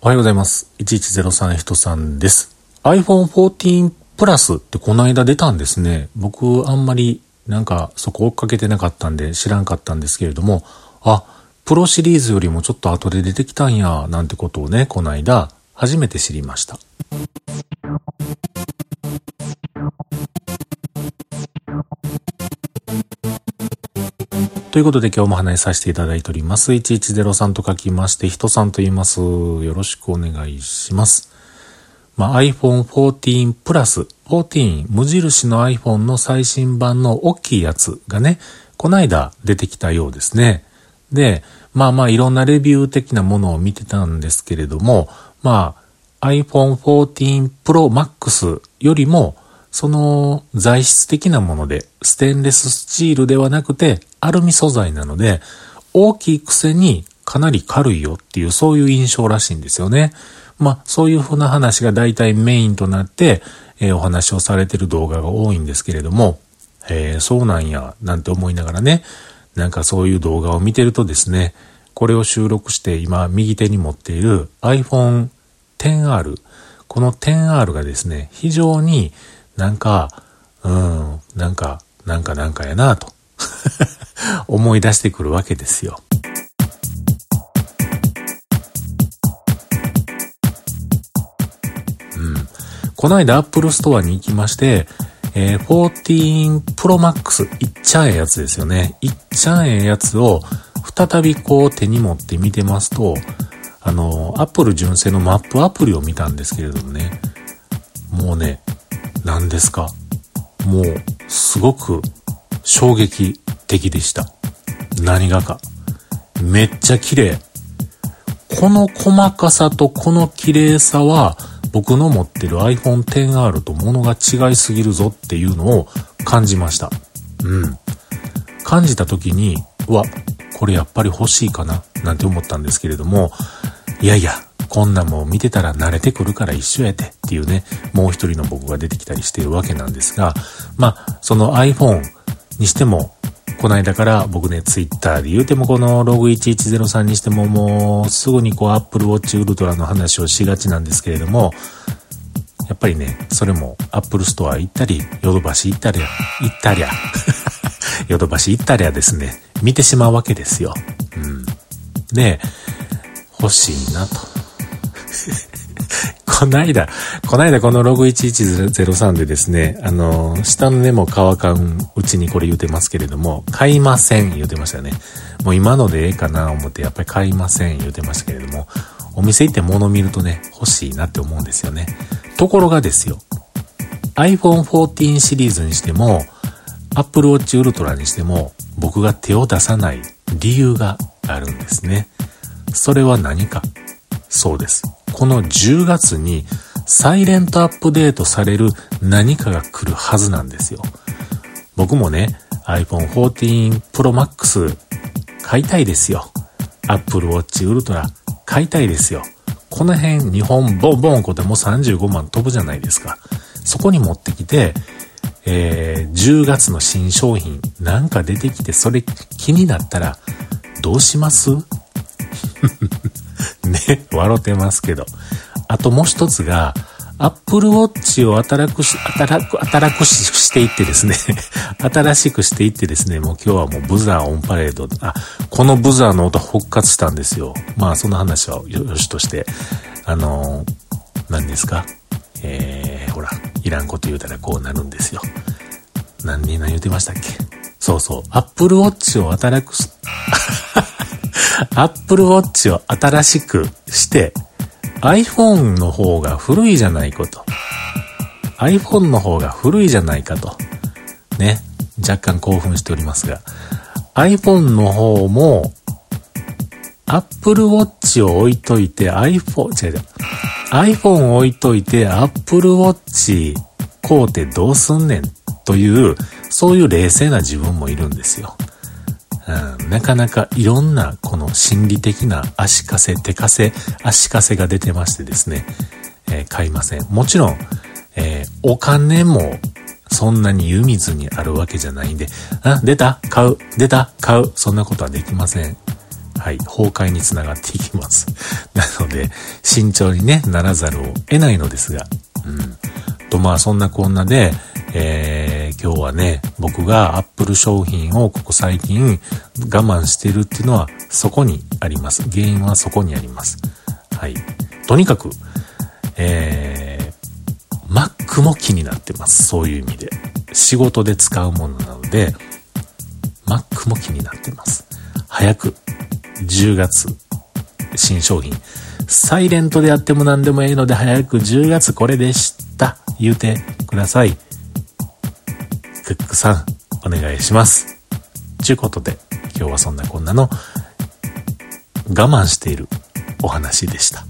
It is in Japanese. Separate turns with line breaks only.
おはようございます。1103人さんです。iPhone 14 Plus ってこの間出たんですね。僕あんまりなんかそこ追っかけてなかったんで知らんかったんですけれども、あ、プロシリーズよりもちょっと後で出てきたんや、なんてことをね、この間初めて知りました。ということで今日も話させていただいております。1103と書きまして、人さんと言います。よろしくお願いします。まあ、iPhone 14 Plus、14、無印の iPhone の最新版の大きいやつがね、こないだ出てきたようですね。で、まあまあいろんなレビュー的なものを見てたんですけれども、まあ iPhone 14 Pro Max よりもその材質的なもので、ステンレススチールではなくて、アルミ素材なので、大きいくせにかなり軽いよっていう、そういう印象らしいんですよね。まあ、そういうふうな話が大体メインとなって、えー、お話をされてる動画が多いんですけれども、えー、そうなんや、なんて思いながらね、なんかそういう動画を見てるとですね、これを収録して今右手に持っている iPhone XR、この XR がですね、非常になんか、うん、なんか、なんかなんかやなと 思い出してくるわけですよ。うん。この間アップルストアに行きまして、えー、14 Pro Max、いっちゃんええやつですよね。いっちゃんええやつを再びこう手に持って見てますと、あの、アップル純正のマップアプリを見たんですけれどもね、もうね、何ですか？もう、すごく衝撃的でした。何がか。めっちゃ綺麗。この細かさとこの綺麗さは、僕の持ってる iPhone XR と物が違いすぎるぞっていうのを感じました。うん。感じた時に、うわ、これやっぱり欲しいかななんて思ったんですけれども、いやいや、こんなもん見てたら慣れてくるから一緒やてっていうね、もう一人の僕が出てきたりしてるわけなんですが、まあ、その iPhone にしても、この間から僕ね、ツイッターで言うてもこのログ1103にしてももうすぐにこう Apple Watch Ultra の話をしがちなんですけれども、やっぱりね、それも Apple Store 行ったり、ヨドバシ行ったり、行ったりゃ、ヨドバシ行ったりゃですね、見てしまうわけですよ。うん。で、欲しいなと。こないだ、こないだこのログ1103でですね、あの、下の根も乾かんうちにこれ言うてますけれども、買いません言うてましたよね。もう今のでええかな思ってやっぱり買いません言うてましたけれども、お店行って物見るとね、欲しいなって思うんですよね。ところがですよ、iPhone 14シリーズにしても、Apple Watch Ultra にしても、僕が手を出さない理由があるんですね。それは何か？そうです。この10月にサイレントアップデートされる何かが来るはずなんですよ。僕もね、iPhone 14 Pro Max 買いたいですよ。Apple Watch Ultra 買いたいですよ。この辺日本ボンボンこでも35万飛ぶじゃないですか。そこに持ってきて、えー、10月の新商品なんか出てきてそれ気になったらどうします？ね、笑ってますけど。あともう一つが、アップルウォッチを新くし、新く、新くししていってですね。新しくしていってですね、もう今日はもうブザーオンパレード、あ、このブザーの音復活したんですよ。まあその話はよしとして、あのー、何ですか？えー、ほら、いらんこと言うたらこうなるんですよ。何に何言ってましたっけ？そうそう、アップルウォッチを新くし、Apple Watch を新しくして iPhone の方が古いじゃないかと。iPhone の方が古いじゃないかと。ね。若干興奮しておりますが。iPhone の方も Apple Watch を置いといて iPhone、違う違う。iPhone 置いといて Apple Watch 買うてどうすんねんという、そういう冷静な自分もいるんですよ。うん、なかなかいろんなこの心理的な足かせ、手かせ、足かせが出てましてですね、えー、買いません。もちろん、えー、お金もそんなに湯水にあるわけじゃないんで、あ、出た買う出た買うそんなことはできません。はい、崩壊につながっていきます。なので、慎重にね、ならざるを得ないのですが、うん。と、まあ、そんなこんなで、えー、今日はね、僕がアップル商品をここ最近我慢してるっていうのはそこにあります。原因はそこにあります。はい。とにかく、えー、Mac も気になってます。そういう意味で。仕事で使うものなので、Mac も気になってます。早く、10月、新商品。サイレントでやっても何でもいいので、早く10月これでした。言うてください。クックさん、お願いします。ちゅうことで、今日はそんなこんなの我慢しているお話でした。